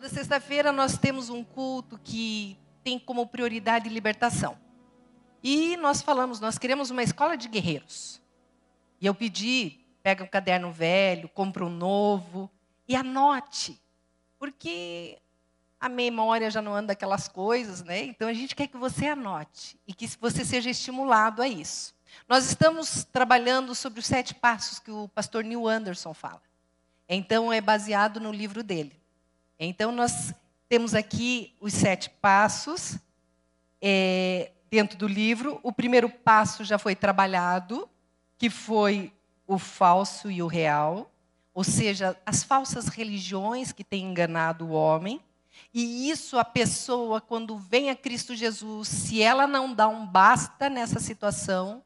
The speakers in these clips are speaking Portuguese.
Toda sexta-feira nós temos um culto que tem como prioridade libertação. E nós falamos, nós queremos uma escola de guerreiros. E eu pedi, pega um caderno velho, compra um novo e anote. Porque a memória já não anda aquelas coisas, né? Então a gente quer que você anote e que você seja estimulado a isso. Nós estamos trabalhando sobre os sete passos que o pastor Neil Anderson fala. Então é baseado no livro dele. Então, nós temos aqui os sete passos é, dentro do livro. O primeiro passo já foi trabalhado, que foi o falso e o real, ou seja, as falsas religiões que têm enganado o homem. E isso a pessoa, quando vem a Cristo Jesus, se ela não dá um basta nessa situação,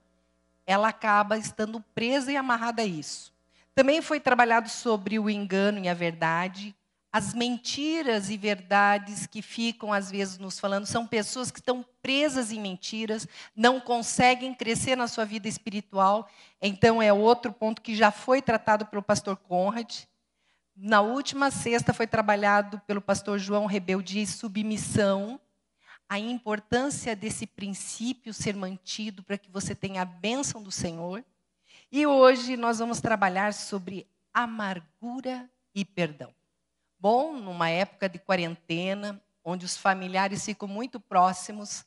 ela acaba estando presa e amarrada a isso. Também foi trabalhado sobre o engano e a verdade, as mentiras e verdades que ficam às vezes nos falando são pessoas que estão presas em mentiras, não conseguem crescer na sua vida espiritual. Então é outro ponto que já foi tratado pelo pastor Conrad. Na última sexta foi trabalhado pelo pastor João Rebelde submissão, a importância desse princípio ser mantido para que você tenha a bênção do Senhor. E hoje nós vamos trabalhar sobre amargura e perdão bom numa época de quarentena, onde os familiares ficam muito próximos.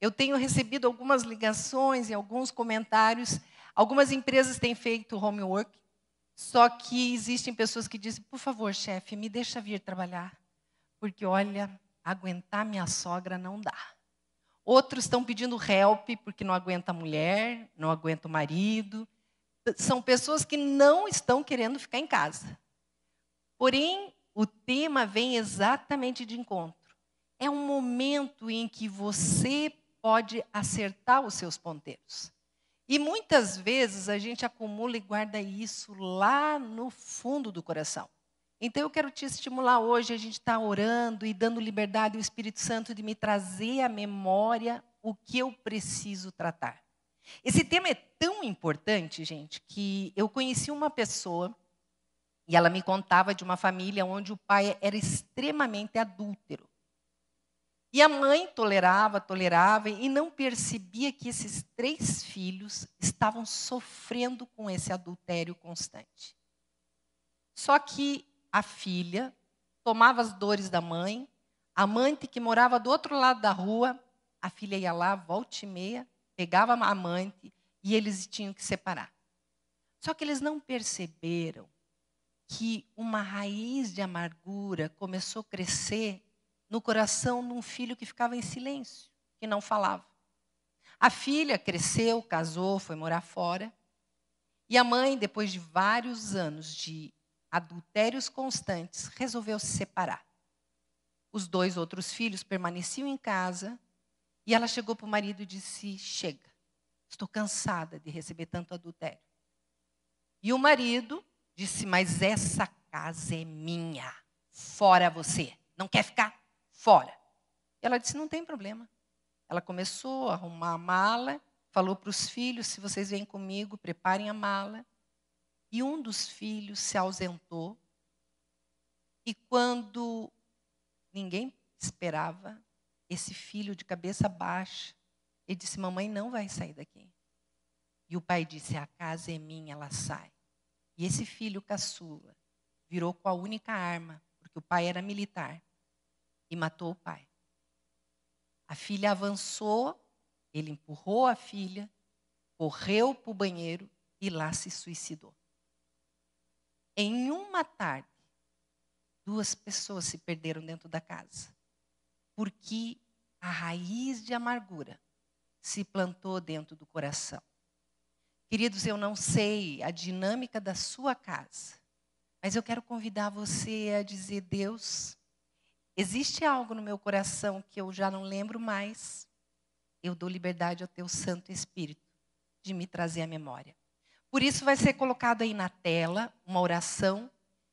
Eu tenho recebido algumas ligações e alguns comentários. Algumas empresas têm feito homework, só que existem pessoas que dizem: por favor, chefe, me deixa vir trabalhar, porque olha, aguentar minha sogra não dá. Outros estão pedindo help porque não aguenta a mulher, não aguenta o marido. São pessoas que não estão querendo ficar em casa. Porém, o tema vem exatamente de encontro. É um momento em que você pode acertar os seus ponteiros. E muitas vezes a gente acumula e guarda isso lá no fundo do coração. Então eu quero te estimular hoje, a gente está orando e dando liberdade ao Espírito Santo de me trazer à memória o que eu preciso tratar. Esse tema é tão importante, gente, que eu conheci uma pessoa e ela me contava de uma família onde o pai era extremamente adúltero. E a mãe tolerava, tolerava e não percebia que esses três filhos estavam sofrendo com esse adultério constante. Só que a filha tomava as dores da mãe, a amante que morava do outro lado da rua, a filha ia lá, volta e meia, pegava a amante e eles tinham que separar. Só que eles não perceberam que uma raiz de amargura começou a crescer no coração de um filho que ficava em silêncio, que não falava. A filha cresceu, casou, foi morar fora. E a mãe, depois de vários anos de adultérios constantes, resolveu se separar. Os dois outros filhos permaneciam em casa e ela chegou para o marido e disse: Chega, estou cansada de receber tanto adultério. E o marido Disse, mas essa casa é minha. Fora você. Não quer ficar? Fora. Ela disse, não tem problema. Ela começou a arrumar a mala, falou para os filhos: se vocês vêm comigo, preparem a mala. E um dos filhos se ausentou. E quando ninguém esperava, esse filho de cabeça baixa, ele disse: Mamãe não vai sair daqui. E o pai disse: A casa é minha, ela sai. E esse filho caçula virou com a única arma, porque o pai era militar, e matou o pai. A filha avançou, ele empurrou a filha, correu para o banheiro e lá se suicidou. Em uma tarde, duas pessoas se perderam dentro da casa, porque a raiz de amargura se plantou dentro do coração. Queridos, eu não sei a dinâmica da sua casa, mas eu quero convidar você a dizer: Deus, existe algo no meu coração que eu já não lembro mais. Eu dou liberdade ao teu Santo Espírito de me trazer à memória. Por isso vai ser colocado aí na tela uma oração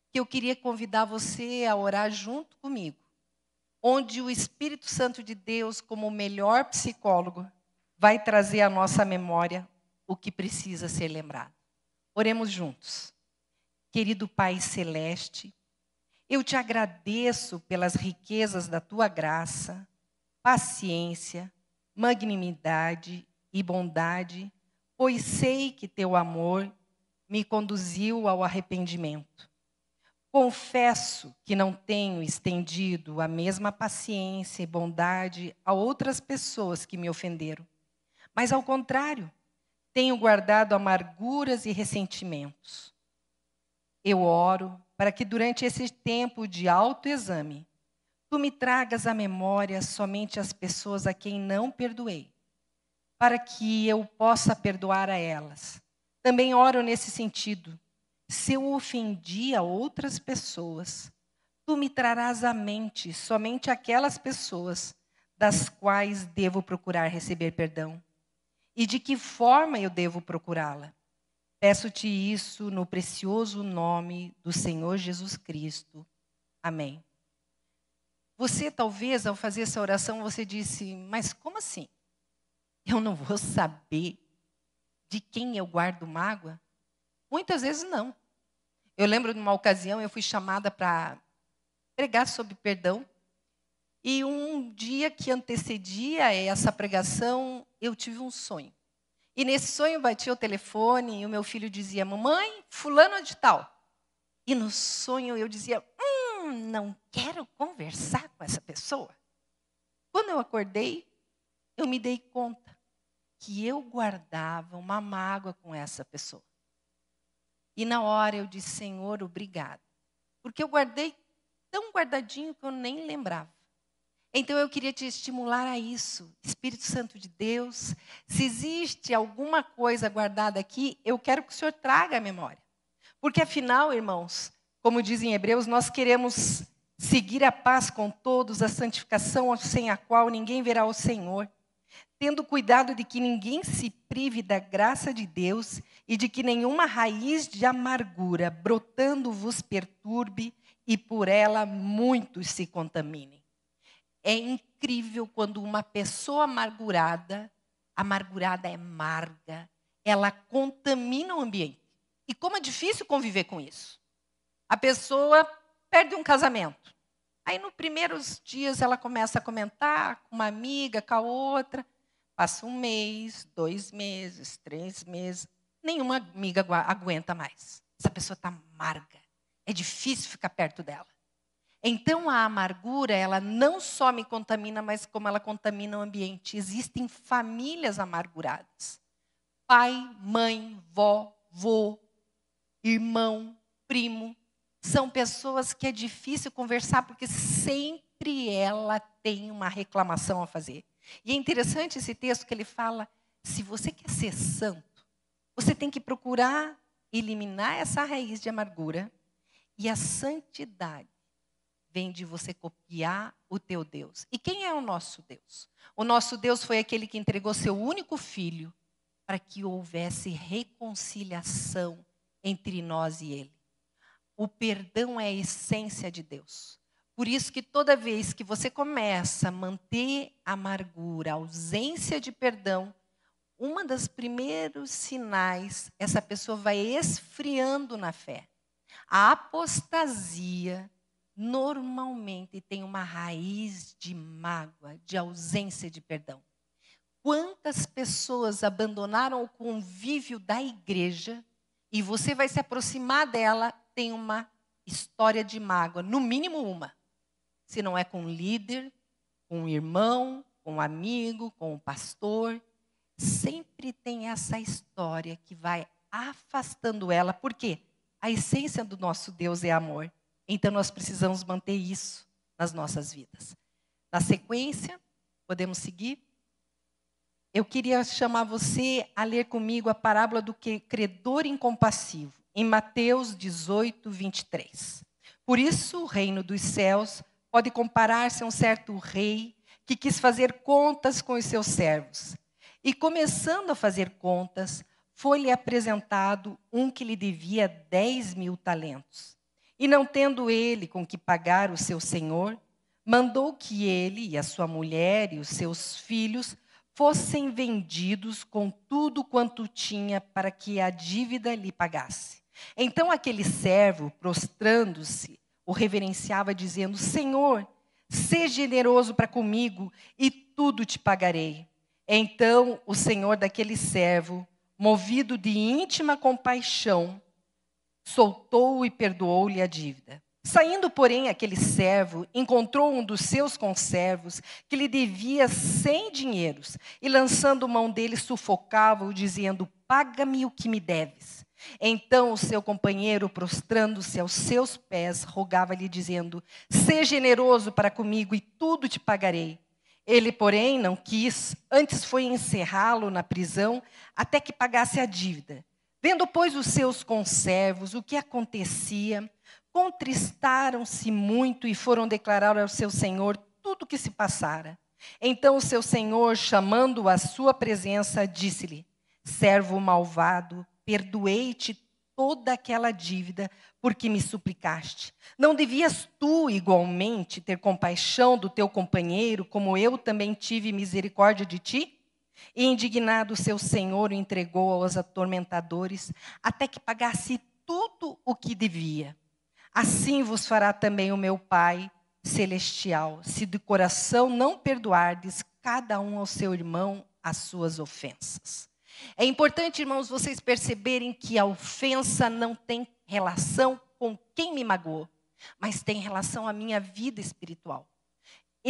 que eu queria convidar você a orar junto comigo, onde o Espírito Santo de Deus, como o melhor psicólogo, vai trazer à nossa memória o que precisa ser lembrado. Oremos juntos. Querido Pai Celeste, Eu te agradeço pelas riquezas da tua graça, paciência, magnanimidade e bondade, pois sei que teu amor me conduziu ao arrependimento. Confesso que não tenho estendido a mesma paciência e bondade a outras pessoas que me ofenderam, mas ao contrário, tenho guardado amarguras e ressentimentos. Eu oro para que durante esse tempo de autoexame, tu me tragas à memória somente as pessoas a quem não perdoei, para que eu possa perdoar a elas. Também oro nesse sentido. Se eu ofendi a outras pessoas, tu me trarás à mente somente aquelas pessoas das quais devo procurar receber perdão. E de que forma eu devo procurá-la? Peço-te isso no precioso nome do Senhor Jesus Cristo. Amém. Você talvez ao fazer essa oração você disse: "Mas como assim? Eu não vou saber de quem eu guardo mágoa?" Muitas vezes não. Eu lembro de uma ocasião eu fui chamada para pregar sobre perdão. E um dia que antecedia essa pregação, eu tive um sonho. E nesse sonho batia o telefone e o meu filho dizia: Mamãe, fulano de tal. E no sonho eu dizia: Hum, não quero conversar com essa pessoa. Quando eu acordei, eu me dei conta que eu guardava uma mágoa com essa pessoa. E na hora eu disse: Senhor, obrigado. Porque eu guardei tão guardadinho que eu nem lembrava. Então eu queria te estimular a isso, Espírito Santo de Deus. Se existe alguma coisa guardada aqui, eu quero que o Senhor traga a memória. Porque afinal, irmãos, como dizem Hebreus, nós queremos seguir a paz com todos, a santificação sem a qual ninguém verá o Senhor, tendo cuidado de que ninguém se prive da graça de Deus e de que nenhuma raiz de amargura brotando vos perturbe e por ela muitos se contaminem. É incrível quando uma pessoa amargurada, amargurada é amarga, ela contamina o ambiente. E como é difícil conviver com isso. A pessoa perde um casamento. Aí, nos primeiros dias, ela começa a comentar com uma amiga, com a outra. Passa um mês, dois meses, três meses. Nenhuma amiga aguenta mais. Essa pessoa está amarga. É difícil ficar perto dela. Então a amargura, ela não só me contamina, mas como ela contamina o ambiente. Existem famílias amarguradas. Pai, mãe, vó, vô, irmão, primo, são pessoas que é difícil conversar porque sempre ela tem uma reclamação a fazer. E é interessante esse texto que ele fala: se você quer ser santo, você tem que procurar eliminar essa raiz de amargura e a santidade vem de você copiar o teu Deus. E quem é o nosso Deus? O nosso Deus foi aquele que entregou seu único filho para que houvesse reconciliação entre nós e ele. O perdão é a essência de Deus. Por isso que toda vez que você começa a manter a amargura, a ausência de perdão, uma das primeiros sinais, essa pessoa vai esfriando na fé. A apostasia normalmente tem uma raiz de mágoa, de ausência de perdão. Quantas pessoas abandonaram o convívio da igreja e você vai se aproximar dela, tem uma história de mágoa, no mínimo uma. Se não é com um líder, com um irmão, com um amigo, com um pastor, sempre tem essa história que vai afastando ela. Por quê? A essência do nosso Deus é amor. Então nós precisamos manter isso nas nossas vidas. Na sequência, podemos seguir? Eu queria chamar você a ler comigo a parábola do credor incompassivo, em Mateus 18, 23. Por isso, o reino dos céus pode comparar-se a um certo rei que quis fazer contas com os seus servos. E começando a fazer contas, foi-lhe apresentado um que lhe devia 10 mil talentos. E não tendo ele com que pagar o seu senhor, mandou que ele e a sua mulher e os seus filhos fossem vendidos com tudo quanto tinha para que a dívida lhe pagasse. Então aquele servo, prostrando-se, o reverenciava, dizendo: Senhor, seja generoso para comigo e tudo te pagarei. Então o senhor daquele servo, movido de íntima compaixão, soltou-o e perdoou-lhe a dívida. Saindo, porém, aquele servo encontrou um dos seus conservos que lhe devia cem dinheiros e, lançando mão dele, sufocava-o, dizendo: Paga-me o que me deves. Então o seu companheiro, prostrando-se aos seus pés, rogava-lhe, dizendo: Seja generoso para comigo e tudo te pagarei. Ele, porém, não quis, antes foi encerrá-lo na prisão até que pagasse a dívida. Vendo, pois, os seus conservos o que acontecia, contristaram-se muito e foram declarar ao seu senhor tudo o que se passara. Então o seu senhor, chamando-o à sua presença, disse-lhe: Servo malvado, perdoei-te toda aquela dívida porque me suplicaste. Não devias tu, igualmente, ter compaixão do teu companheiro, como eu também tive misericórdia de ti? E indignado, seu senhor o entregou aos atormentadores, até que pagasse tudo o que devia. Assim vos fará também o meu Pai celestial, se de coração não perdoardes cada um ao seu irmão as suas ofensas. É importante, irmãos, vocês perceberem que a ofensa não tem relação com quem me magoou, mas tem relação à minha vida espiritual.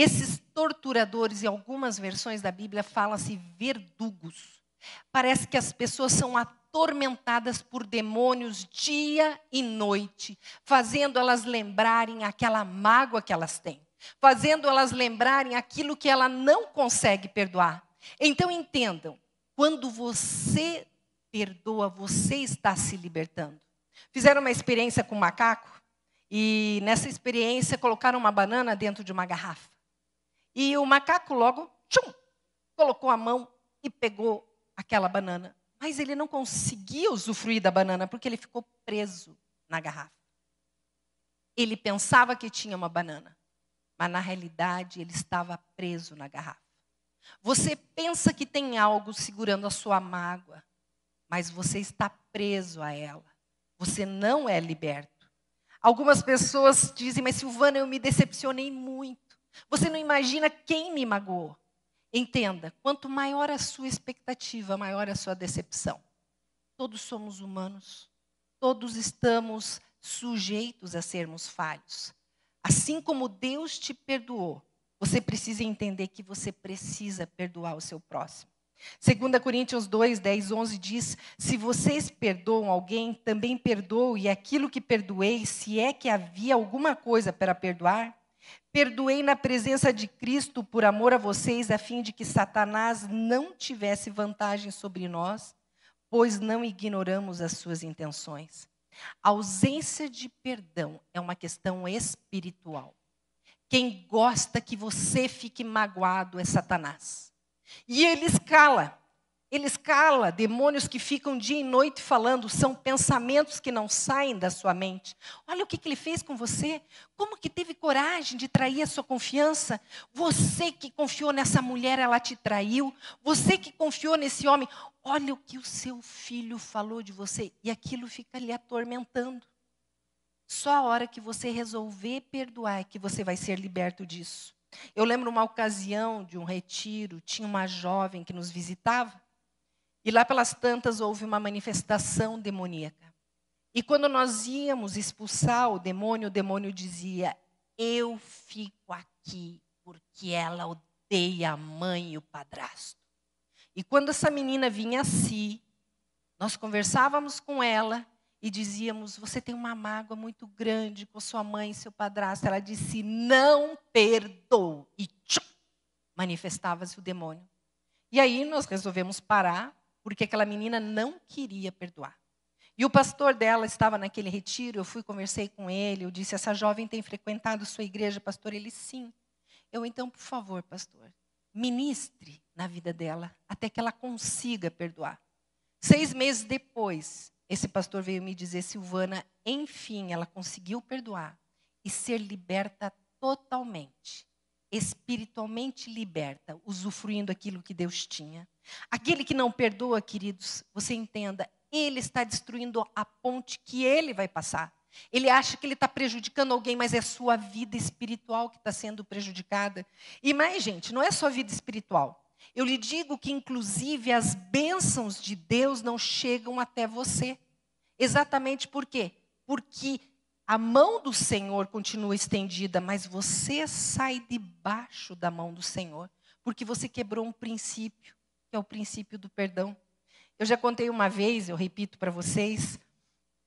Esses torturadores, em algumas versões da Bíblia, fala-se verdugos. Parece que as pessoas são atormentadas por demônios dia e noite, fazendo elas lembrarem aquela mágoa que elas têm, fazendo elas lembrarem aquilo que ela não consegue perdoar. Então entendam, quando você perdoa, você está se libertando. Fizeram uma experiência com um macaco e nessa experiência colocaram uma banana dentro de uma garrafa. E o macaco logo tchum, colocou a mão e pegou aquela banana mas ele não conseguia usufruir da banana porque ele ficou preso na garrafa. Ele pensava que tinha uma banana, mas na realidade ele estava preso na garrafa. Você pensa que tem algo segurando a sua mágoa, mas você está preso a ela. Você não é liberto. Algumas pessoas dizem, mas Silvana, eu me decepcionei muito. Você não imagina quem me magoou. Entenda, quanto maior a sua expectativa, maior a sua decepção. Todos somos humanos, todos estamos sujeitos a sermos falhos. Assim como Deus te perdoou, você precisa entender que você precisa perdoar o seu próximo. 2 Coríntios 2, 10, 11 diz: Se vocês perdoam alguém, também perdoe, e aquilo que perdoei, se é que havia alguma coisa para perdoar, Perdoei na presença de Cristo por amor a vocês, a fim de que Satanás não tivesse vantagem sobre nós, pois não ignoramos as suas intenções. A ausência de perdão é uma questão espiritual. Quem gosta que você fique magoado é Satanás. E ele escala. Ele escala demônios que ficam dia e noite falando, são pensamentos que não saem da sua mente. Olha o que, que, ele fez com você, como que teve coragem de trair a sua confiança. Você que confiou nessa mulher, ela te traiu. Você que confiou nesse homem, olha o que o seu filho falou de você. E aquilo fica lhe atormentando. Só a hora que você resolver perdoar é que você vai ser liberto disso. Eu lembro uma ocasião de um retiro, tinha uma jovem que nos visitava. E lá pelas tantas houve uma manifestação demoníaca. E quando nós íamos expulsar o demônio, o demônio dizia: Eu fico aqui porque ela odeia a mãe e o padrasto. E quando essa menina vinha a si, nós conversávamos com ela e dizíamos: Você tem uma mágoa muito grande com sua mãe e seu padrasto. Ela disse: Não perdoo. E manifestava-se o demônio. E aí nós resolvemos parar porque aquela menina não queria perdoar. E o pastor dela estava naquele retiro, eu fui, conversei com ele, eu disse, essa jovem tem frequentado sua igreja, pastor? Ele, sim. Eu, então, por favor, pastor, ministre na vida dela, até que ela consiga perdoar. Seis meses depois, esse pastor veio me dizer, Silvana, enfim, ela conseguiu perdoar e ser liberta totalmente espiritualmente liberta, usufruindo aquilo que Deus tinha. Aquele que não perdoa, queridos, você entenda, ele está destruindo a ponte que ele vai passar. Ele acha que ele está prejudicando alguém, mas é sua vida espiritual que está sendo prejudicada. E mais, gente, não é só vida espiritual. Eu lhe digo que, inclusive, as bênçãos de Deus não chegam até você. Exatamente por quê? Porque a mão do Senhor continua estendida, mas você sai debaixo da mão do Senhor, porque você quebrou um princípio, que é o princípio do perdão. Eu já contei uma vez, eu repito para vocês,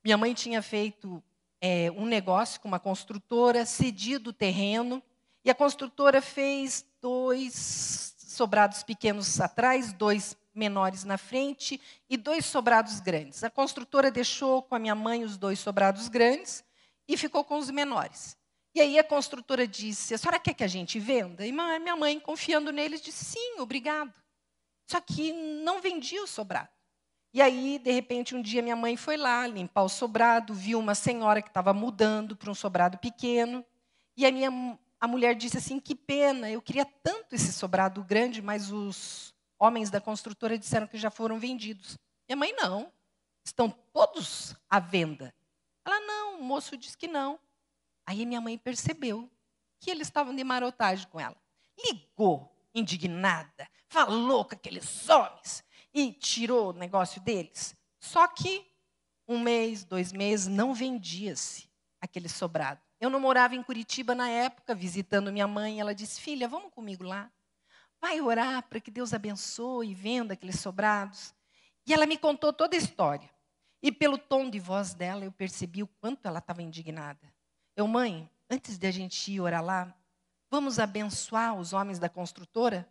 minha mãe tinha feito é, um negócio com uma construtora, cedido o terreno, e a construtora fez dois sobrados pequenos atrás, dois menores na frente e dois sobrados grandes. A construtora deixou com a minha mãe os dois sobrados grandes e ficou com os menores. E aí a construtora disse: A senhora quer que a gente venda? E minha mãe, confiando neles, disse: Sim, obrigado. Só que não vendia o sobrado. E aí, de repente, um dia minha mãe foi lá limpar o sobrado, viu uma senhora que estava mudando para um sobrado pequeno. E a minha a mulher disse assim: Que pena, eu queria tanto esse sobrado grande, mas os homens da construtora disseram que já foram vendidos. Minha mãe, não. Estão todos à venda. O moço disse que não. Aí minha mãe percebeu que eles estavam de marotagem com ela. Ligou, indignada, falou com aqueles homens e tirou o negócio deles. Só que um mês, dois meses, não vendia-se aquele sobrado. Eu não morava em Curitiba na época, visitando minha mãe. Ela disse: Filha, vamos comigo lá. Vai orar para que Deus abençoe e venda aqueles sobrados. E ela me contou toda a história. E pelo tom de voz dela, eu percebi o quanto ela estava indignada. Eu, mãe, antes de a gente ir orar lá, vamos abençoar os homens da construtora?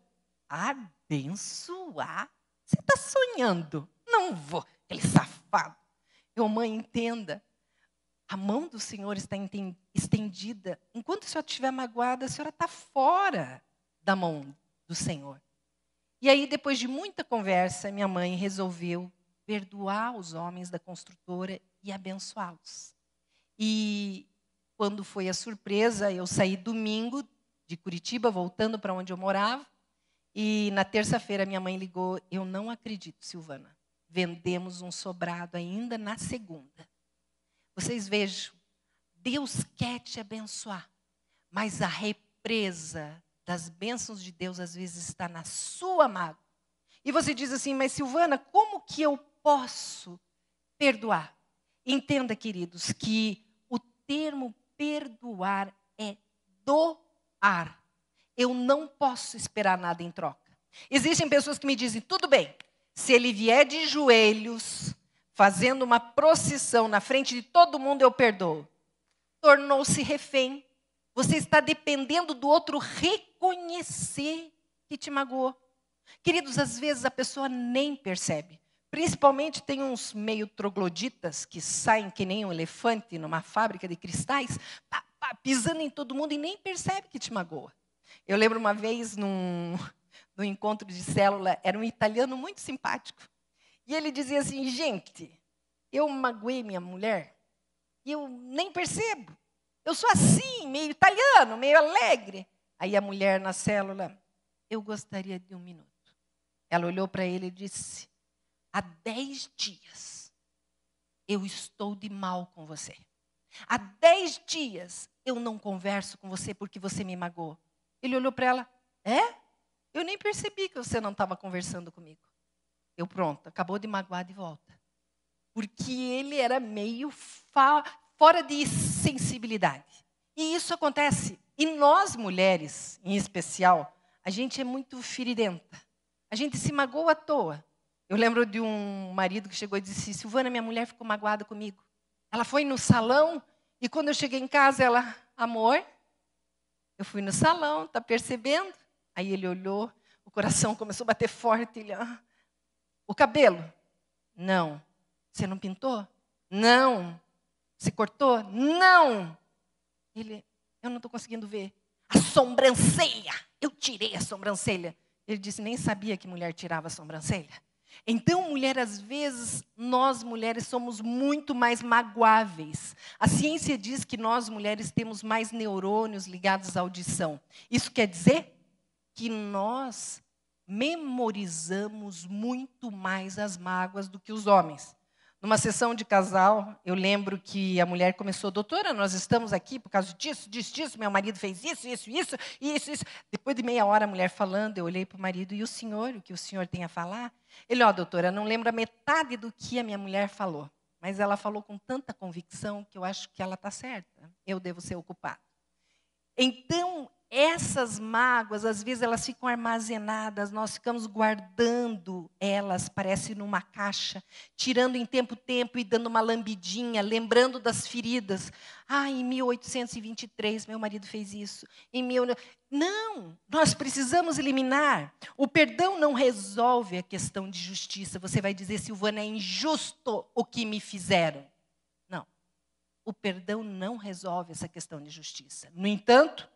Abençoar? Você está sonhando? Não vou, aquele safado. Eu, mãe, entenda. A mão do Senhor está estendida. Enquanto a senhora estiver magoada, a senhora está fora da mão do Senhor. E aí, depois de muita conversa, minha mãe resolveu perdoar os homens da construtora e abençoá-los. E quando foi a surpresa, eu saí domingo de Curitiba, voltando para onde eu morava, e na terça-feira minha mãe ligou: Eu não acredito, Silvana. Vendemos um sobrado ainda na segunda. Vocês vejam, Deus quer te abençoar, mas a represa das bênçãos de Deus às vezes está na sua mágoa. E você diz assim, mas Silvana, como que eu posso perdoar? Entenda, queridos, que o termo perdoar é doar. Eu não posso esperar nada em troca. Existem pessoas que me dizem, tudo bem, se ele vier de joelhos, fazendo uma procissão na frente de todo mundo, eu perdoo. Tornou-se refém. Você está dependendo do outro reconhecer que te magoou. Queridos, às vezes a pessoa nem percebe. Principalmente tem uns meio trogloditas que saem que nem um elefante numa fábrica de cristais, pá, pá, pisando em todo mundo e nem percebe que te magoa. Eu lembro uma vez num, num encontro de célula, era um italiano muito simpático. E ele dizia assim: gente, eu magoei minha mulher e eu nem percebo. Eu sou assim, meio italiano, meio alegre. Aí a mulher na célula, eu gostaria de um minuto. Ela olhou para ele e disse: há dez dias eu estou de mal com você. Há dez dias eu não converso com você porque você me magoou. Ele olhou para ela: é? Eu nem percebi que você não estava conversando comigo. Eu pronto, acabou de magoar de volta. Porque ele era meio fora de sensibilidade. E isso acontece. E nós mulheres, em especial, a gente é muito feridenta. A gente se magoa à toa. Eu lembro de um marido que chegou e disse: Silvana, minha mulher ficou magoada comigo. Ela foi no salão e quando eu cheguei em casa, ela, amor, eu fui no salão, tá percebendo? Aí ele olhou, o coração começou a bater forte. Ele, ah, o cabelo? Não. Você não pintou? Não. Você cortou? Não. Ele, eu não estou conseguindo ver. A sobrancelha. Eu tirei a sobrancelha. Ele disse, nem sabia que mulher tirava a sobrancelha. Então, mulher, às vezes, nós mulheres somos muito mais magoáveis. A ciência diz que nós mulheres temos mais neurônios ligados à audição. Isso quer dizer que nós memorizamos muito mais as mágoas do que os homens. Numa sessão de casal, eu lembro que a mulher começou, doutora, nós estamos aqui por causa disso, disso, disso, meu marido fez isso, isso, isso, isso, isso. Depois de meia hora a mulher falando, eu olhei para o marido, e o senhor, o que o senhor tem a falar? Ele, ó, oh, doutora, não lembra metade do que a minha mulher falou, mas ela falou com tanta convicção que eu acho que ela está certa, eu devo ser ocupado. Então, essas mágoas, às vezes, elas ficam armazenadas, nós ficamos guardando elas, parece numa caixa, tirando em tempo tempo e dando uma lambidinha, lembrando das feridas. Ah, em 1823 meu marido fez isso. Em mil... Não, nós precisamos eliminar. O perdão não resolve a questão de justiça. Você vai dizer, Silvana, é injusto o que me fizeram. Não, o perdão não resolve essa questão de justiça. No entanto,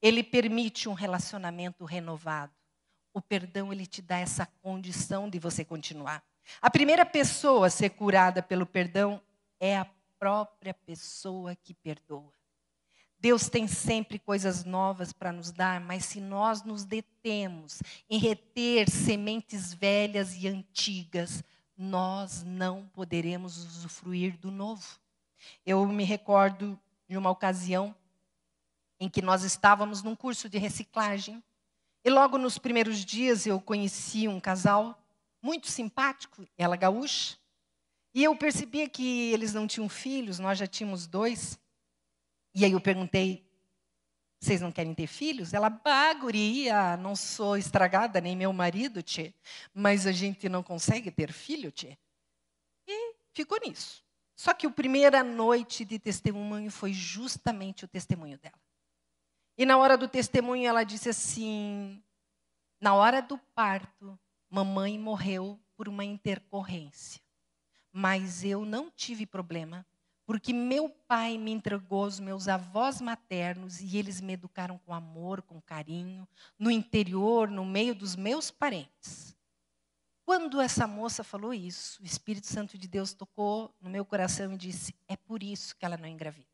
ele permite um relacionamento renovado. O perdão, ele te dá essa condição de você continuar. A primeira pessoa a ser curada pelo perdão é a própria pessoa que perdoa. Deus tem sempre coisas novas para nos dar, mas se nós nos detemos em reter sementes velhas e antigas, nós não poderemos usufruir do novo. Eu me recordo de uma ocasião em que nós estávamos num curso de reciclagem. E logo nos primeiros dias eu conheci um casal muito simpático, ela gaúcha, e eu percebia que eles não tinham filhos, nós já tínhamos dois. E aí eu perguntei: vocês não querem ter filhos? Ela, bah, guria, não sou estragada, nem meu marido, tchê, mas a gente não consegue ter filho, tchê. E ficou nisso. Só que a primeira noite de testemunho foi justamente o testemunho dela. E na hora do testemunho ela disse assim: na hora do parto, mamãe morreu por uma intercorrência. Mas eu não tive problema, porque meu pai me entregou aos meus avós maternos e eles me educaram com amor, com carinho, no interior, no meio dos meus parentes. Quando essa moça falou isso, o Espírito Santo de Deus tocou no meu coração e disse: é por isso que ela não engravida.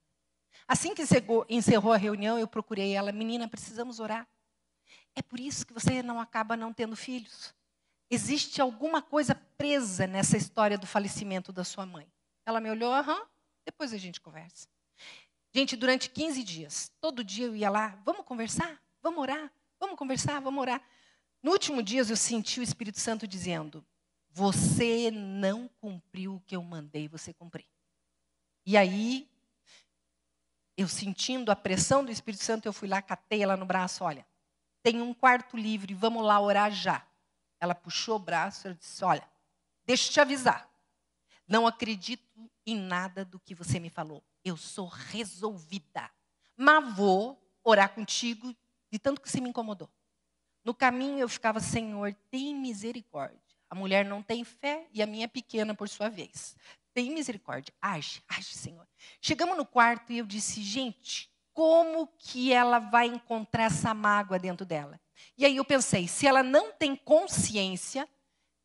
Assim que encerrou a reunião, eu procurei ela, menina, precisamos orar. É por isso que você não acaba não tendo filhos. Existe alguma coisa presa nessa história do falecimento da sua mãe. Ela me olhou, aham, depois a gente conversa. Gente, durante 15 dias, todo dia eu ia lá, vamos conversar? Vamos orar? Vamos conversar? Vamos orar? No último dia eu senti o Espírito Santo dizendo: Você não cumpriu o que eu mandei você cumprir. E aí eu sentindo a pressão do Espírito Santo, eu fui lá, catei ela no braço, olha, tem um quarto livre, vamos lá orar já. Ela puxou o braço, e disse, olha, deixa eu te avisar, não acredito em nada do que você me falou. Eu sou resolvida, mas vou orar contigo de tanto que você me incomodou. No caminho eu ficava, Senhor, tem misericórdia. A mulher não tem fé e a minha pequena, por sua vez, tem misericórdia. Age, age, Senhor. Chegamos no quarto e eu disse, gente, como que ela vai encontrar essa mágoa dentro dela? E aí eu pensei, se ela não tem consciência,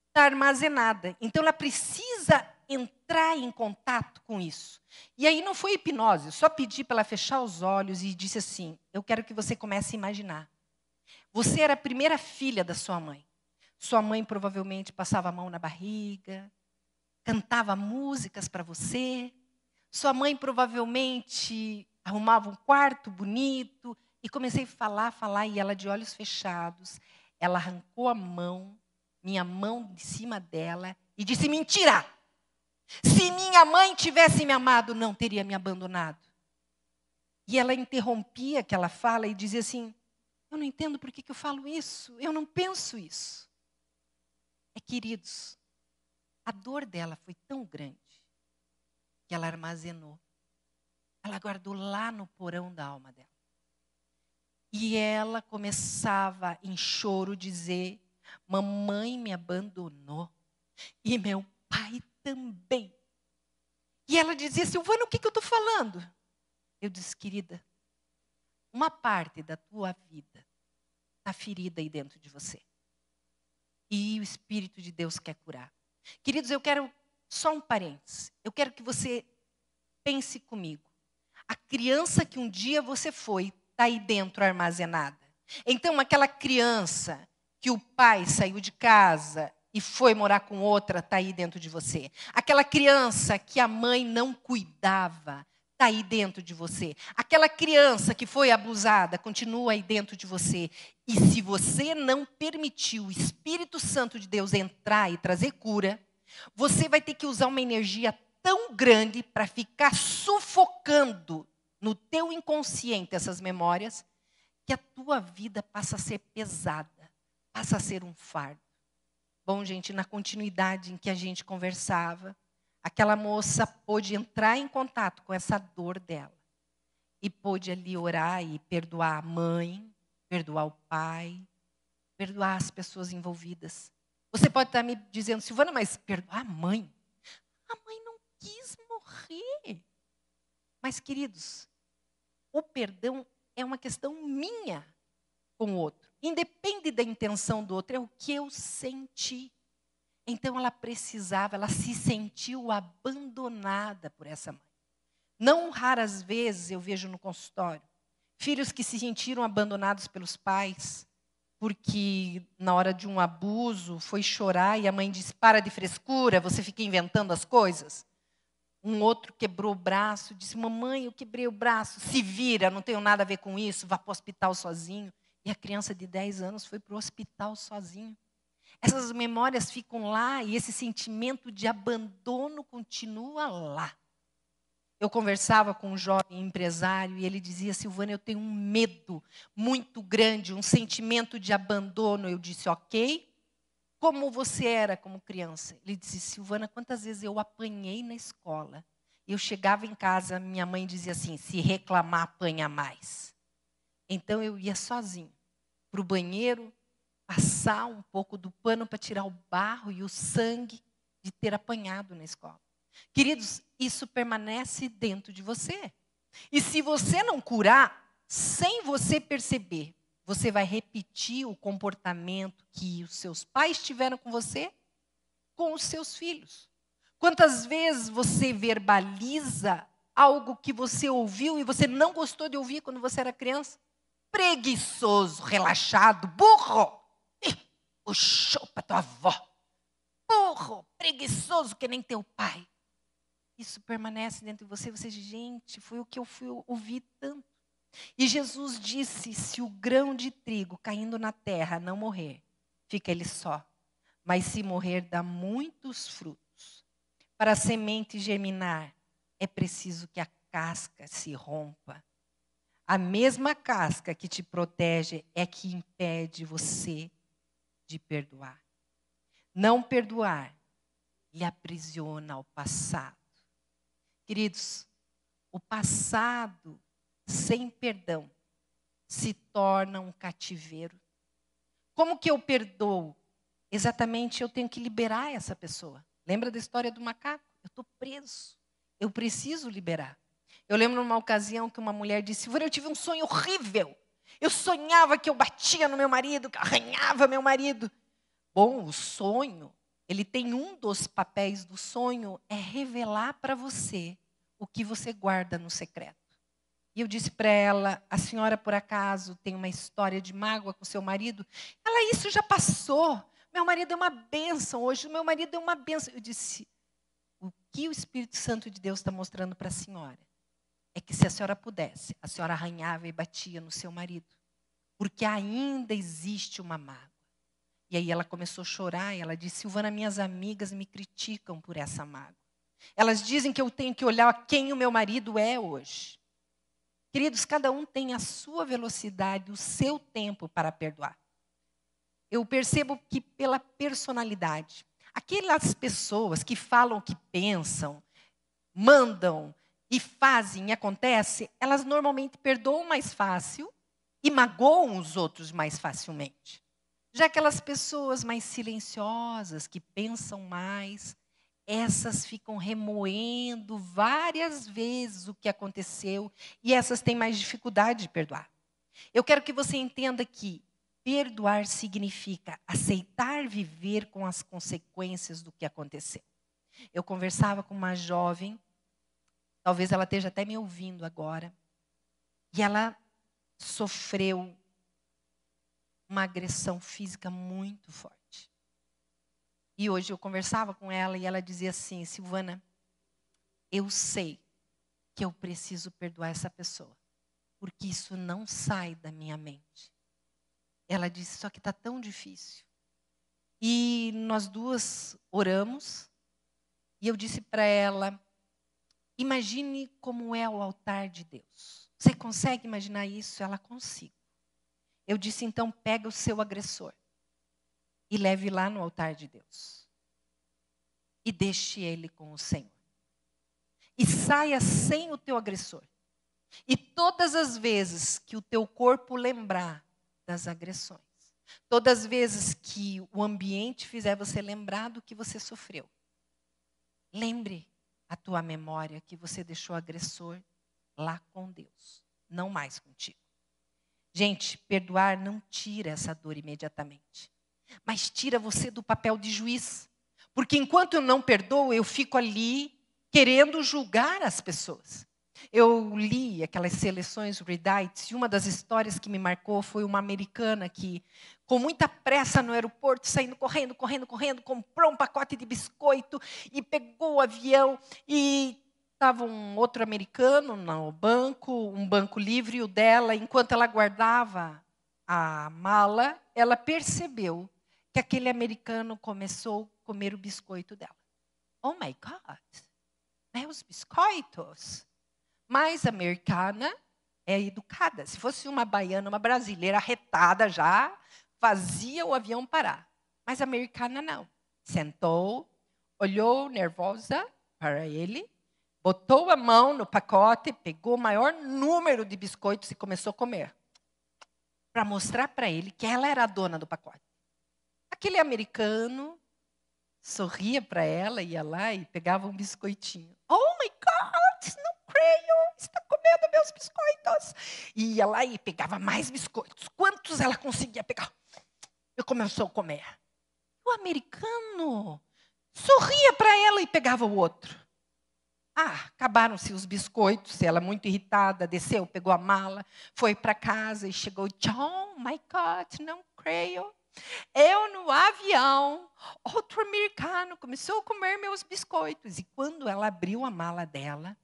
está armazenada. Então ela precisa entrar em contato com isso. E aí não foi hipnose, só pedi para ela fechar os olhos e disse assim: Eu quero que você comece a imaginar. Você era a primeira filha da sua mãe. Sua mãe provavelmente passava a mão na barriga, cantava músicas para você. Sua mãe provavelmente arrumava um quarto bonito. E comecei a falar, falar, e ela de olhos fechados, ela arrancou a mão, minha mão de cima dela, e disse: Mentira! Se minha mãe tivesse me amado, não teria me abandonado. E ela interrompia aquela fala e dizia assim: Eu não entendo por que, que eu falo isso, eu não penso isso. É, queridos, a dor dela foi tão grande que ela armazenou. Ela guardou lá no porão da alma dela. E ela começava em choro dizer: Mamãe me abandonou e meu pai também. E ela dizia: Silvana, o que, que eu estou falando? Eu disse, querida, uma parte da tua vida está ferida aí dentro de você. E o Espírito de Deus quer curar. Queridos, eu quero só um parênteses. Eu quero que você pense comigo. A criança que um dia você foi está aí dentro armazenada. Então, aquela criança que o pai saiu de casa e foi morar com outra está aí dentro de você. Aquela criança que a mãe não cuidava está aí dentro de você. Aquela criança que foi abusada continua aí dentro de você. E se você não permitir o Espírito Santo de Deus entrar e trazer cura, você vai ter que usar uma energia tão grande para ficar sufocando no teu inconsciente essas memórias, que a tua vida passa a ser pesada, passa a ser um fardo. Bom, gente, na continuidade em que a gente conversava, aquela moça pôde entrar em contato com essa dor dela. E pôde ali orar e perdoar a mãe, perdoar o pai, perdoar as pessoas envolvidas. Você pode estar me dizendo, Silvana, mas perdoar a mãe? A mãe não quis morrer. Mas, queridos, o perdão é uma questão minha com o outro. Independe da intenção do outro, é o que eu senti. Então ela precisava, ela se sentiu abandonada por essa mãe. Não raras vezes eu vejo no consultório filhos que se sentiram abandonados pelos pais, porque na hora de um abuso foi chorar e a mãe disse: Para de frescura, você fica inventando as coisas. Um outro quebrou o braço, disse: Mamãe, eu quebrei o braço, se vira, não tenho nada a ver com isso, vá para o hospital sozinho. E a criança de 10 anos foi para o hospital sozinho. Essas memórias ficam lá e esse sentimento de abandono continua lá. Eu conversava com um jovem empresário e ele dizia: Silvana, eu tenho um medo muito grande, um sentimento de abandono. Eu disse: Ok. Como você era como criança? Ele disse: Silvana, quantas vezes eu apanhei na escola? Eu chegava em casa, minha mãe dizia assim: se reclamar, apanha mais. Então eu ia sozinho para o banheiro, passar um pouco do pano para tirar o barro e o sangue de ter apanhado na escola. Queridos, isso permanece dentro de você. E se você não curar, sem você perceber, você vai repetir o comportamento que os seus pais tiveram com você com os seus filhos. Quantas vezes você verbaliza algo que você ouviu e você não gostou de ouvir quando você era criança? Preguiçoso, relaxado, burro. Puxou para tua avó. Burro, preguiçoso que nem teu pai. Isso permanece dentro de você. Você, gente, foi o que eu fui ouvir tanto. E Jesus disse: se o grão de trigo caindo na terra não morrer, fica ele só. Mas se morrer, dá muitos frutos. Para a semente germinar, é preciso que a casca se rompa. A mesma casca que te protege é que impede você de perdoar. Não perdoar lhe aprisiona ao passado. Queridos, o passado sem perdão se torna um cativeiro. Como que eu perdoo? Exatamente, eu tenho que liberar essa pessoa. Lembra da história do macaco? Eu estou preso. Eu preciso liberar. Eu lembro numa ocasião que uma mulher disse: Eu tive um sonho horrível. Eu sonhava que eu batia no meu marido, que arranhava meu marido. Bom, o sonho, ele tem um dos papéis do sonho é revelar para você o que você guarda no secreto. E eu disse para ela: a senhora, por acaso, tem uma história de mágoa com seu marido? Ela, isso já passou. Meu marido é uma bênção hoje, meu marido é uma bênção. Eu disse: o que o Espírito Santo de Deus está mostrando para a senhora é que se a senhora pudesse, a senhora arranhava e batia no seu marido, porque ainda existe uma mágoa. E aí ela começou a chorar e ela disse: Silvana, minhas amigas me criticam por essa mágoa. Elas dizem que eu tenho que olhar quem o meu marido é hoje. Queridos, cada um tem a sua velocidade, o seu tempo para perdoar. Eu percebo que pela personalidade, aquelas pessoas que falam o que pensam, mandam e fazem e acontece, elas normalmente perdoam mais fácil e magoam os outros mais facilmente. Já aquelas pessoas mais silenciosas, que pensam mais, essas ficam remoendo várias vezes o que aconteceu e essas têm mais dificuldade de perdoar. Eu quero que você entenda que perdoar significa aceitar viver com as consequências do que aconteceu. Eu conversava com uma jovem, talvez ela esteja até me ouvindo agora, e ela sofreu uma agressão física muito forte. E hoje eu conversava com ela e ela dizia assim: Silvana, eu sei que eu preciso perdoar essa pessoa, porque isso não sai da minha mente. Ela disse: só que está tão difícil. E nós duas oramos, e eu disse para ela: imagine como é o altar de Deus. Você consegue imaginar isso? Ela consigo. Eu disse: então pega o seu agressor e leve lá no altar de Deus. E deixe ele com o Senhor. E saia sem o teu agressor. E todas as vezes que o teu corpo lembrar das agressões, todas as vezes que o ambiente fizer você lembrar do que você sofreu, lembre a tua memória que você deixou agressor lá com Deus, não mais contigo. Gente, perdoar não tira essa dor imediatamente mas tira você do papel de juiz. Porque enquanto eu não perdoo, eu fico ali querendo julgar as pessoas. Eu li aquelas seleções Redites e uma das histórias que me marcou foi uma americana que, com muita pressa no aeroporto, saindo correndo, correndo, correndo, comprou um pacote de biscoito e pegou o avião e estava um outro americano no banco, um banco livre, o dela, enquanto ela guardava a mala, ela percebeu que aquele americano começou a comer o biscoito dela. Oh my God! Né, os biscoitos. Mas a americana é educada. Se fosse uma baiana, uma brasileira retada já, fazia o avião parar. Mas a americana não. Sentou, olhou nervosa para ele, botou a mão no pacote, pegou o maior número de biscoitos e começou a comer. Para mostrar para ele que ela era a dona do pacote. Aquele americano sorria para ela, ia lá e pegava um biscoitinho. Oh my God, não creio, está comendo meus biscoitos. E ia lá e pegava mais biscoitos. Quantos ela conseguia pegar? E começou a comer. O americano sorria para ela e pegava o outro. Ah, acabaram-se os biscoitos. Ela, muito irritada, desceu, pegou a mala, foi para casa e chegou. Oh my God, não creio. Eu no avião, outro americano começou a comer meus biscoitos. E quando ela abriu a mala dela,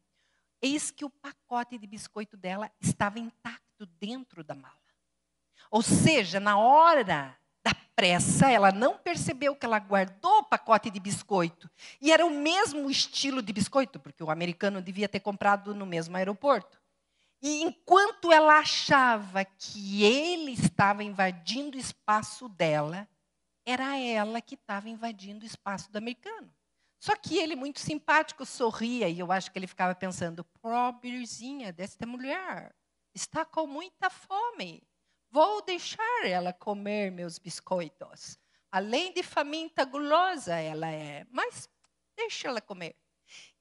eis que o pacote de biscoito dela estava intacto dentro da mala. Ou seja, na hora pressa, ela não percebeu que ela guardou o pacote de biscoito. E era o mesmo estilo de biscoito, porque o americano devia ter comprado no mesmo aeroporto. E enquanto ela achava que ele estava invadindo o espaço dela, era ela que estava invadindo o espaço do americano. Só que ele, muito simpático, sorria e eu acho que ele ficava pensando: pobrezinha desta mulher, está com muita fome. Vou deixar ela comer meus biscoitos. Além de faminta gulosa ela é, mas deixa ela comer.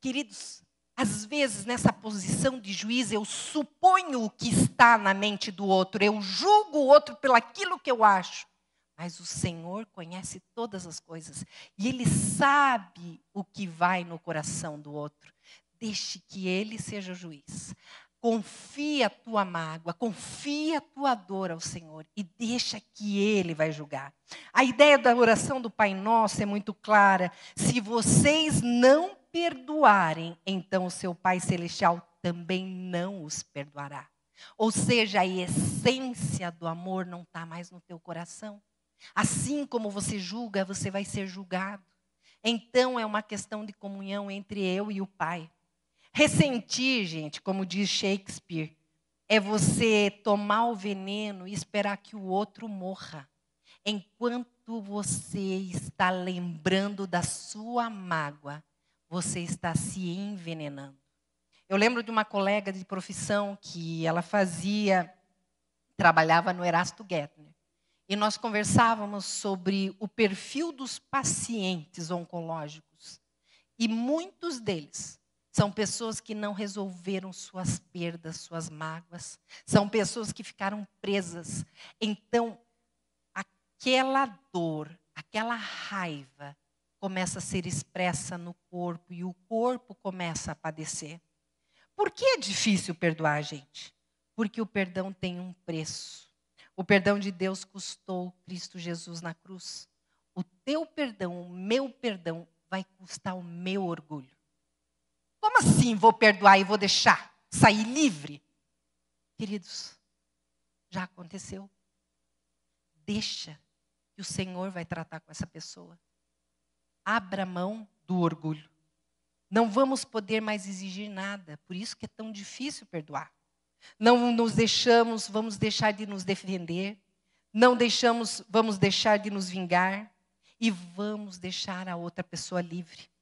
Queridos, às vezes, nessa posição de juiz, eu suponho o que está na mente do outro, eu julgo o outro pelo aquilo que eu acho. Mas o Senhor conhece todas as coisas e Ele sabe o que vai no coração do outro. Deixe que Ele seja o juiz. Confia a tua mágoa, confia a tua dor ao Senhor e deixa que Ele vai julgar. A ideia da oração do Pai Nosso é muito clara. Se vocês não perdoarem, então o seu Pai Celestial também não os perdoará. Ou seja, a essência do amor não está mais no teu coração. Assim como você julga, você vai ser julgado. Então é uma questão de comunhão entre eu e o Pai. Ressentir, gente, como diz Shakespeare, é você tomar o veneno e esperar que o outro morra. Enquanto você está lembrando da sua mágoa, você está se envenenando. Eu lembro de uma colega de profissão que ela fazia, trabalhava no Erasto Gettner. E nós conversávamos sobre o perfil dos pacientes oncológicos. E muitos deles são pessoas que não resolveram suas perdas, suas mágoas. São pessoas que ficaram presas. Então, aquela dor, aquela raiva, começa a ser expressa no corpo e o corpo começa a padecer. Por que é difícil perdoar gente? Porque o perdão tem um preço. O perdão de Deus custou Cristo Jesus na cruz. O teu perdão, o meu perdão, vai custar o meu orgulho. Como assim vou perdoar e vou deixar sair livre? Queridos, já aconteceu. Deixa que o Senhor vai tratar com essa pessoa. Abra mão do orgulho. Não vamos poder mais exigir nada, por isso que é tão difícil perdoar. Não nos deixamos, vamos deixar de nos defender, não deixamos, vamos deixar de nos vingar e vamos deixar a outra pessoa livre.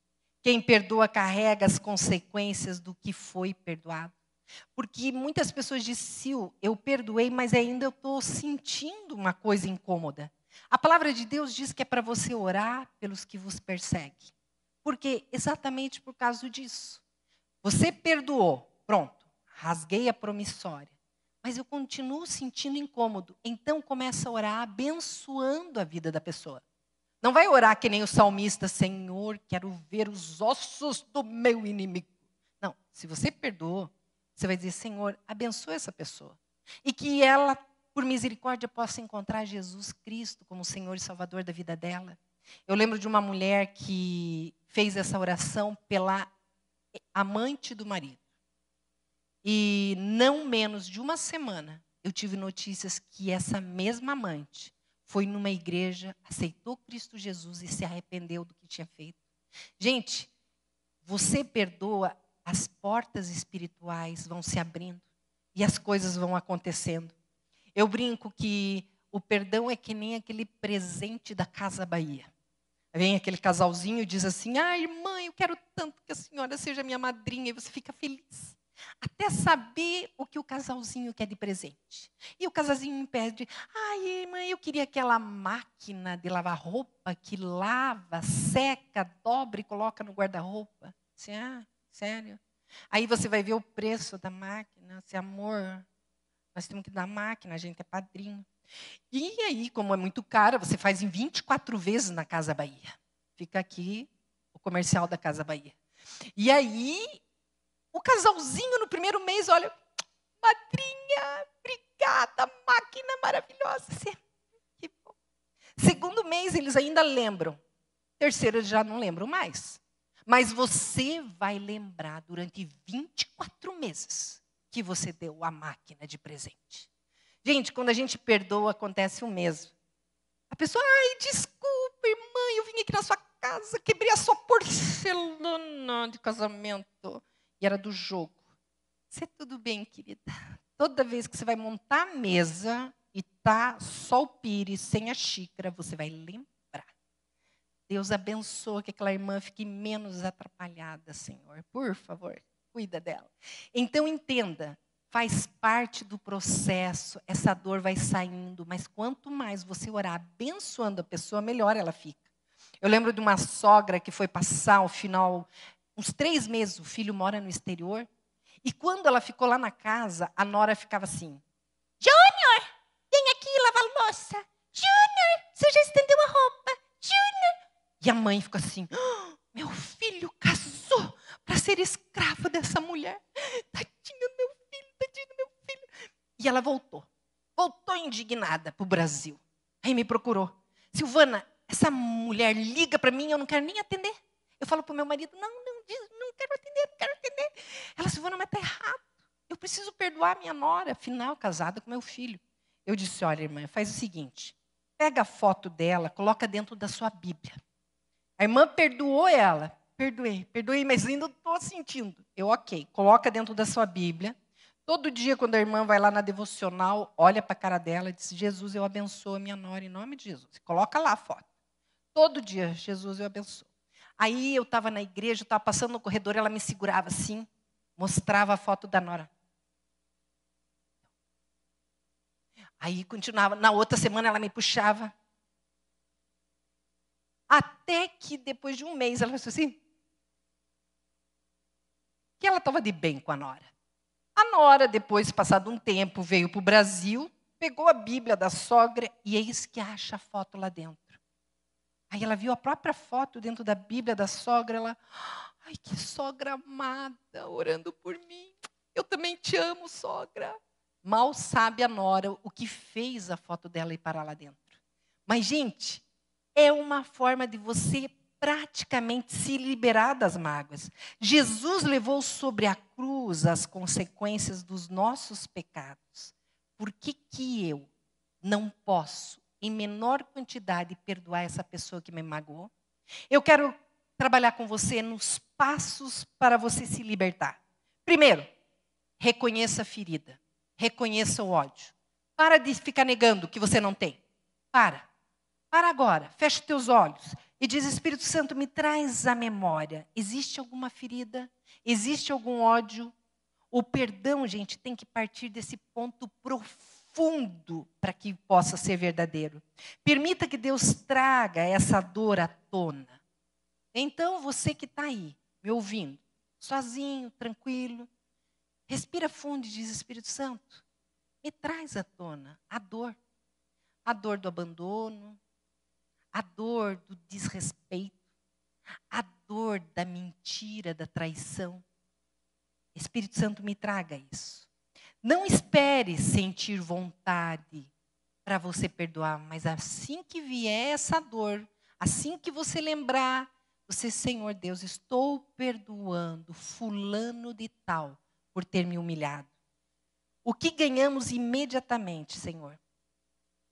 Quem perdoa carrega as consequências do que foi perdoado. Porque muitas pessoas dizem, Sil, eu perdoei, mas ainda eu estou sentindo uma coisa incômoda. A palavra de Deus diz que é para você orar pelos que vos perseguem. Porque exatamente por causa disso. Você perdoou, pronto, rasguei a promissória. Mas eu continuo sentindo incômodo. Então começa a orar abençoando a vida da pessoa. Não vai orar que nem o salmista, Senhor, quero ver os ossos do meu inimigo. Não, se você perdoou, você vai dizer, Senhor, abençoa essa pessoa. E que ela, por misericórdia, possa encontrar Jesus Cristo como Senhor e Salvador da vida dela. Eu lembro de uma mulher que fez essa oração pela amante do marido. E não menos de uma semana, eu tive notícias que essa mesma amante foi numa igreja, aceitou Cristo Jesus e se arrependeu do que tinha feito. Gente, você perdoa, as portas espirituais vão se abrindo e as coisas vão acontecendo. Eu brinco que o perdão é que nem aquele presente da Casa Bahia. Vem aquele casalzinho e diz assim: Ah, irmã, eu quero tanto que a senhora seja minha madrinha, e você fica feliz. Até saber o que o casalzinho quer de presente. E o casalzinho me pede: Ai, irmã, eu queria aquela máquina de lavar roupa que lava, seca, dobra e coloca no guarda-roupa. Assim, ah, sério? Aí você vai ver o preço da máquina, se amor, nós temos que dar máquina, a gente é padrinho. E aí, como é muito cara, você faz em 24 vezes na Casa Bahia. Fica aqui o comercial da Casa Bahia. E aí, o casalzinho no primeiro mês, olha, madrinha, obrigada, máquina maravilhosa. Que bom. Segundo mês, eles ainda lembram. Terceiro, eles já não lembram mais. Mas você vai lembrar durante 24 meses que você deu a máquina de presente. Gente, quando a gente perdoa, acontece o mesmo. A pessoa, ai, desculpa, irmã, eu vim aqui na sua casa, quebrei a sua porcelana de casamento. E era do jogo. Você tudo bem, querida? Toda vez que você vai montar a mesa e tá só o pires, sem a xícara, você vai lembrar. Deus abençoa que aquela irmã fique menos atrapalhada, Senhor. Por favor, cuida dela. Então entenda, faz parte do processo, essa dor vai saindo, mas quanto mais você orar abençoando a pessoa, melhor ela fica. Eu lembro de uma sogra que foi passar o final, uns três meses, o filho mora no exterior, e quando ela ficou lá na casa, a nora ficava assim: Júnior, vem aqui lavar louça. Júnior, você já estendeu a roupa. Júnior. E a mãe ficou assim: oh, meu filho casou para ser escravo dessa mulher. Tadinho, meu e ela voltou. Voltou indignada para o Brasil. Aí me procurou. Silvana, essa mulher liga para mim, eu não quero nem atender. Eu falo para meu marido, não quero atender, não quero atender. Ela, Silvana, mas está errado. Eu preciso perdoar minha nora, afinal, casada com meu filho. Eu disse, olha, irmã, faz o seguinte. Pega a foto dela, coloca dentro da sua Bíblia. A irmã perdoou ela. Perdoei, perdoei, mas ainda estou sentindo. Eu, ok, coloca dentro da sua Bíblia. Todo dia, quando a irmã vai lá na devocional, olha para a cara dela e diz: Jesus, eu abençoo a minha nora em nome de Jesus. Coloca lá a foto. Todo dia, Jesus, eu abençoo. Aí eu estava na igreja, estava passando no corredor, ela me segurava assim, mostrava a foto da nora. Aí continuava. Na outra semana ela me puxava. Até que depois de um mês ela falou assim: que ela estava de bem com a nora. A nora, depois, passado um tempo, veio para o Brasil, pegou a Bíblia da sogra e eis que acha a foto lá dentro. Aí ela viu a própria foto dentro da Bíblia da sogra, ela, ai que sogra amada, orando por mim. Eu também te amo, sogra. Mal sabe a nora o que fez a foto dela ir parar lá dentro. Mas, gente, é uma forma de você praticamente se liberar das mágoas. Jesus levou sobre a cruz as consequências dos nossos pecados. Por que, que eu não posso, em menor quantidade, perdoar essa pessoa que me magoou? Eu quero trabalhar com você nos passos para você se libertar. Primeiro, reconheça a ferida, reconheça o ódio. Para de ficar negando que você não tem. Para. Para agora, fecha teus olhos e diz: Espírito Santo, me traz a memória. Existe alguma ferida? Existe algum ódio? O perdão, gente, tem que partir desse ponto profundo para que possa ser verdadeiro. Permita que Deus traga essa dor à tona. Então, você que está aí, me ouvindo, sozinho, tranquilo, respira fundo e diz: Espírito Santo, me traz à tona a dor. A dor do abandono, a dor do desrespeito, a dor da mentira, da traição. Espírito Santo, me traga isso. Não espere sentir vontade para você perdoar, mas assim que vier essa dor, assim que você lembrar, você, Senhor Deus, estou perdoando fulano de tal por ter me humilhado. O que ganhamos imediatamente, Senhor?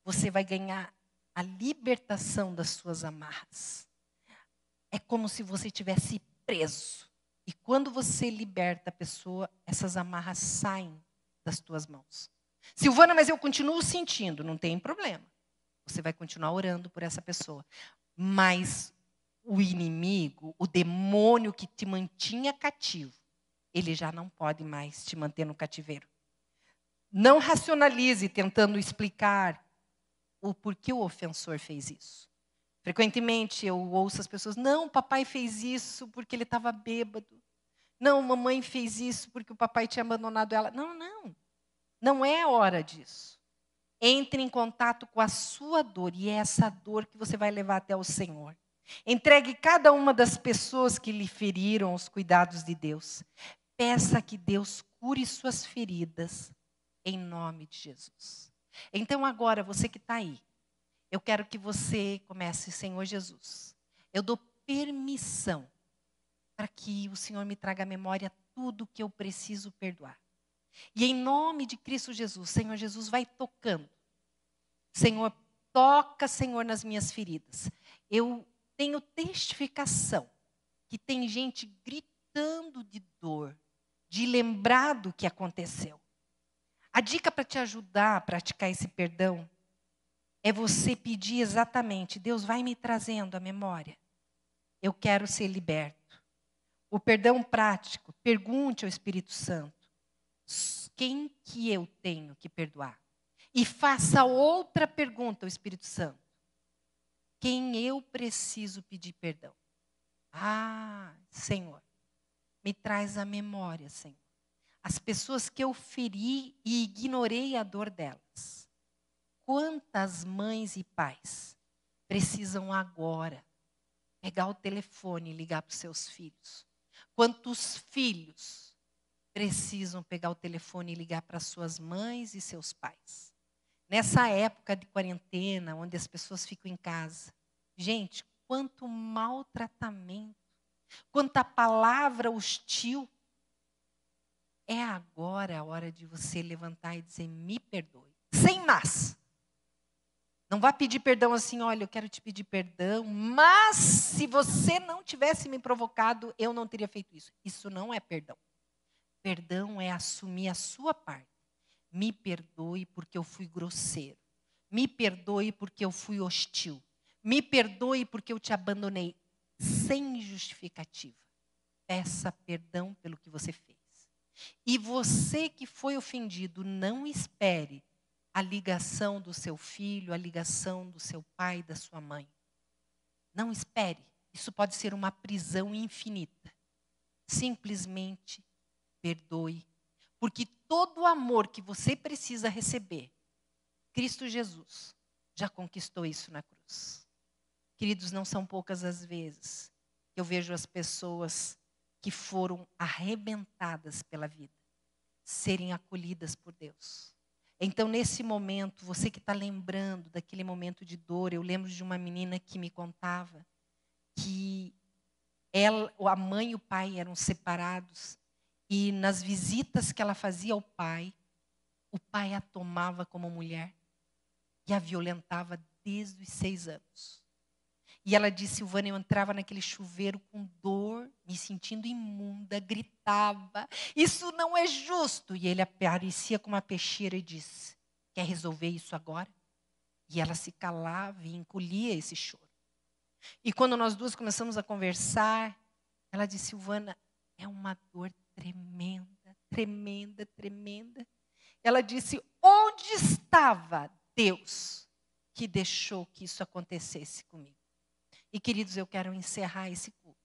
Você vai ganhar a libertação das suas amarras. É como se você tivesse preso. E quando você liberta a pessoa, essas amarras saem das tuas mãos. Silvana, mas eu continuo sentindo, não tem problema. Você vai continuar orando por essa pessoa. Mas o inimigo, o demônio que te mantinha cativo, ele já não pode mais te manter no cativeiro. Não racionalize tentando explicar o porquê o ofensor fez isso. Frequentemente eu ouço as pessoas: não, papai fez isso porque ele estava bêbado. Não, mamãe fez isso porque o papai tinha abandonado ela. Não, não. Não é hora disso. Entre em contato com a sua dor e é essa dor que você vai levar até o Senhor. Entregue cada uma das pessoas que lhe feriram os cuidados de Deus. Peça que Deus cure suas feridas em nome de Jesus. Então, agora, você que está aí, eu quero que você comece, Senhor Jesus. Eu dou permissão para que o Senhor me traga à memória tudo que eu preciso perdoar. E em nome de Cristo Jesus, Senhor Jesus, vai tocando. Senhor, toca, Senhor, nas minhas feridas. Eu tenho testificação que tem gente gritando de dor, de lembrar do que aconteceu. A dica para te ajudar a praticar esse perdão é você pedir exatamente: Deus vai me trazendo a memória. Eu quero ser liberto. O perdão prático, pergunte ao Espírito Santo: quem que eu tenho que perdoar? E faça outra pergunta ao Espírito Santo: quem eu preciso pedir perdão? Ah, Senhor, me traz a memória, Senhor as pessoas que eu feri e ignorei a dor delas. Quantas mães e pais precisam agora pegar o telefone e ligar para os seus filhos? Quantos filhos precisam pegar o telefone e ligar para suas mães e seus pais? Nessa época de quarentena, onde as pessoas ficam em casa, gente, quanto maltratamento, quanta palavra hostil é agora a hora de você levantar e dizer: me perdoe. Sem mas. Não vá pedir perdão assim, olha, eu quero te pedir perdão, mas se você não tivesse me provocado, eu não teria feito isso. Isso não é perdão. Perdão é assumir a sua parte. Me perdoe porque eu fui grosseiro. Me perdoe porque eu fui hostil. Me perdoe porque eu te abandonei. Sem justificativa. Peça perdão pelo que você fez. E você que foi ofendido, não espere a ligação do seu filho, a ligação do seu pai, da sua mãe. Não espere. Isso pode ser uma prisão infinita. Simplesmente perdoe. Porque todo o amor que você precisa receber, Cristo Jesus já conquistou isso na cruz. Queridos, não são poucas as vezes que eu vejo as pessoas que foram arrebentadas pela vida serem acolhidas por Deus. Então, nesse momento, você que está lembrando daquele momento de dor, eu lembro de uma menina que me contava que ela, a mãe e o pai eram separados e nas visitas que ela fazia ao pai, o pai a tomava como mulher e a violentava desde os seis anos. E ela disse, Silvana, eu entrava naquele chuveiro com dor, me sentindo imunda, gritava, isso não é justo. E ele aparecia com uma peixeira e disse, quer resolver isso agora? E ela se calava e encolhia esse choro. E quando nós duas começamos a conversar, ela disse, Silvana, é uma dor tremenda, tremenda, tremenda. Ela disse, onde estava Deus que deixou que isso acontecesse comigo? E queridos, eu quero encerrar esse culto.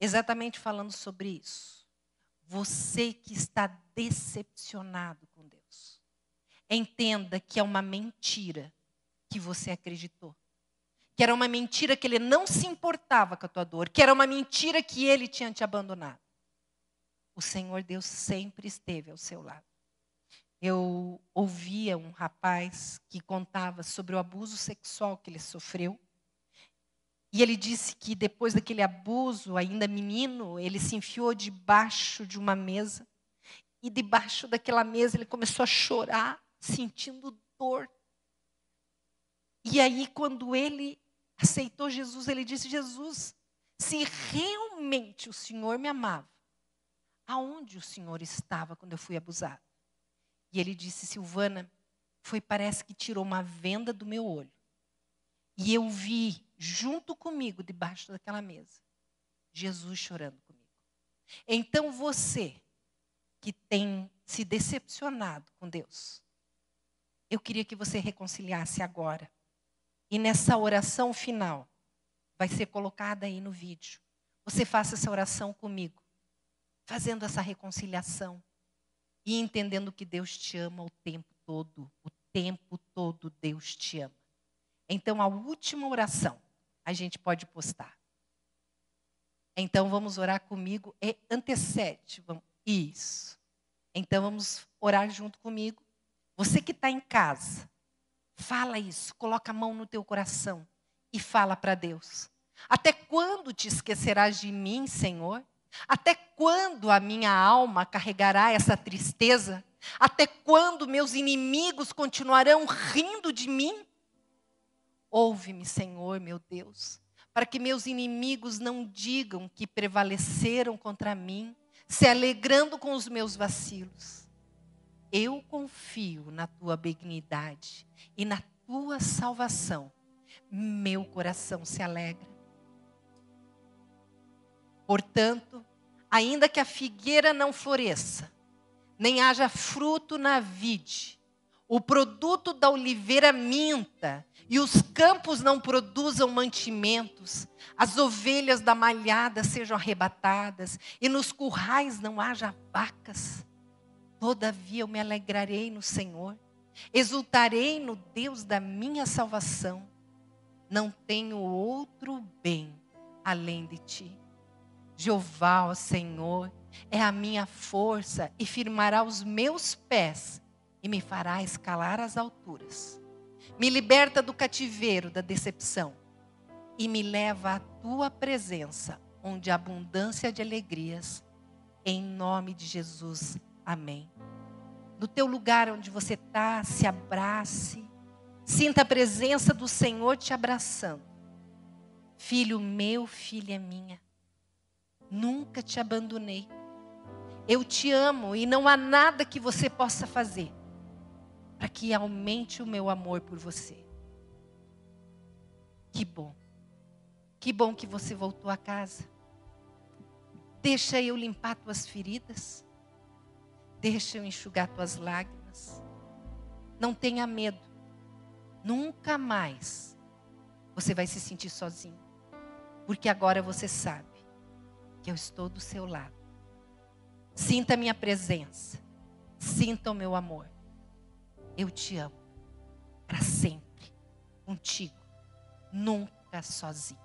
Exatamente falando sobre isso. Você que está decepcionado com Deus, entenda que é uma mentira que você acreditou. Que era uma mentira que ele não se importava com a tua dor, que era uma mentira que ele tinha te abandonado. O Senhor Deus sempre esteve ao seu lado. Eu ouvia um rapaz que contava sobre o abuso sexual que ele sofreu e ele disse que depois daquele abuso, ainda menino, ele se enfiou debaixo de uma mesa. E debaixo daquela mesa ele começou a chorar, sentindo dor. E aí, quando ele aceitou Jesus, ele disse: Jesus, se realmente o Senhor me amava, aonde o Senhor estava quando eu fui abusado? E ele disse: Silvana, foi parece que tirou uma venda do meu olho. E eu vi junto comigo, debaixo daquela mesa, Jesus chorando comigo. Então você que tem se decepcionado com Deus, eu queria que você reconciliasse agora. E nessa oração final, vai ser colocada aí no vídeo. Você faça essa oração comigo, fazendo essa reconciliação e entendendo que Deus te ama o tempo todo. O tempo todo Deus te ama. Então, a última oração a gente pode postar. Então vamos orar comigo e antecede. Vamos, isso. Então vamos orar junto comigo. Você que está em casa, fala isso, coloca a mão no teu coração e fala para Deus. Até quando te esquecerás de mim, Senhor? Até quando a minha alma carregará essa tristeza? Até quando meus inimigos continuarão rindo de mim? Ouve-me, Senhor, meu Deus, para que meus inimigos não digam que prevaleceram contra mim, se alegrando com os meus vacilos. Eu confio na tua benignidade e na tua salvação. Meu coração se alegra. Portanto, ainda que a figueira não floresça, nem haja fruto na vide, o produto da oliveira minta e os campos não produzam mantimentos, as ovelhas da malhada sejam arrebatadas e nos currais não haja vacas. Todavia eu me alegrarei no Senhor, exultarei no Deus da minha salvação. Não tenho outro bem além de ti. Jeová, ó Senhor, é a minha força e firmará os meus pés e me fará escalar as alturas. Me liberta do cativeiro da decepção e me leva à tua presença, onde há abundância de alegrias. Em nome de Jesus. Amém. No teu lugar onde você está, se abrace. Sinta a presença do Senhor te abraçando. Filho meu, filha minha, nunca te abandonei. Eu te amo e não há nada que você possa fazer para que aumente o meu amor por você. Que bom. Que bom que você voltou a casa. Deixa eu limpar tuas feridas. Deixa eu enxugar tuas lágrimas. Não tenha medo. Nunca mais você vai se sentir sozinho. Porque agora você sabe que eu estou do seu lado. Sinta a minha presença. Sinta o meu amor. Eu te amo para sempre, contigo, nunca sozinho.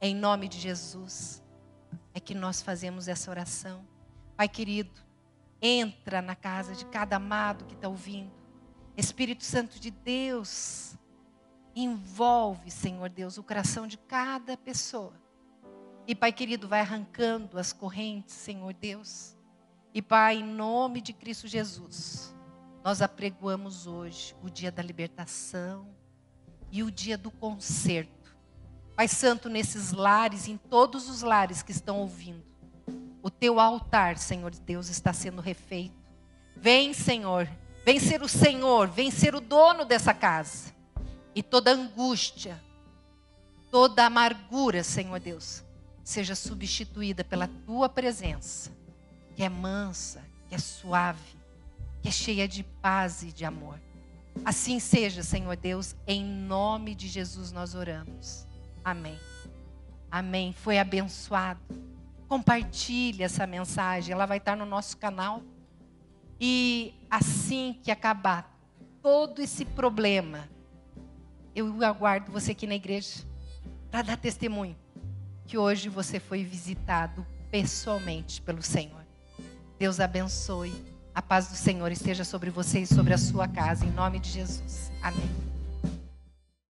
Em nome de Jesus é que nós fazemos essa oração. Pai querido, entra na casa de cada amado que está ouvindo. Espírito Santo de Deus, envolve, Senhor Deus, o coração de cada pessoa. E, Pai querido, vai arrancando as correntes, Senhor Deus. E, Pai, em nome de Cristo Jesus, nós apregoamos hoje o dia da libertação e o dia do conserto. Pai Santo, nesses lares, em todos os lares que estão ouvindo, o teu altar, Senhor Deus, está sendo refeito. Vem, Senhor, vem ser o Senhor, vem ser o dono dessa casa. E toda angústia, toda amargura, Senhor Deus, seja substituída pela tua presença, que é mansa, que é suave, que é cheia de paz e de amor. Assim seja, Senhor Deus, em nome de Jesus nós oramos. Amém. Amém. Foi abençoado. Compartilhe essa mensagem, ela vai estar no nosso canal. E assim que acabar todo esse problema, eu aguardo você aqui na igreja para dar testemunho que hoje você foi visitado pessoalmente pelo Senhor. Deus abençoe. A paz do Senhor esteja sobre você e sobre a sua casa, em nome de Jesus. Amém.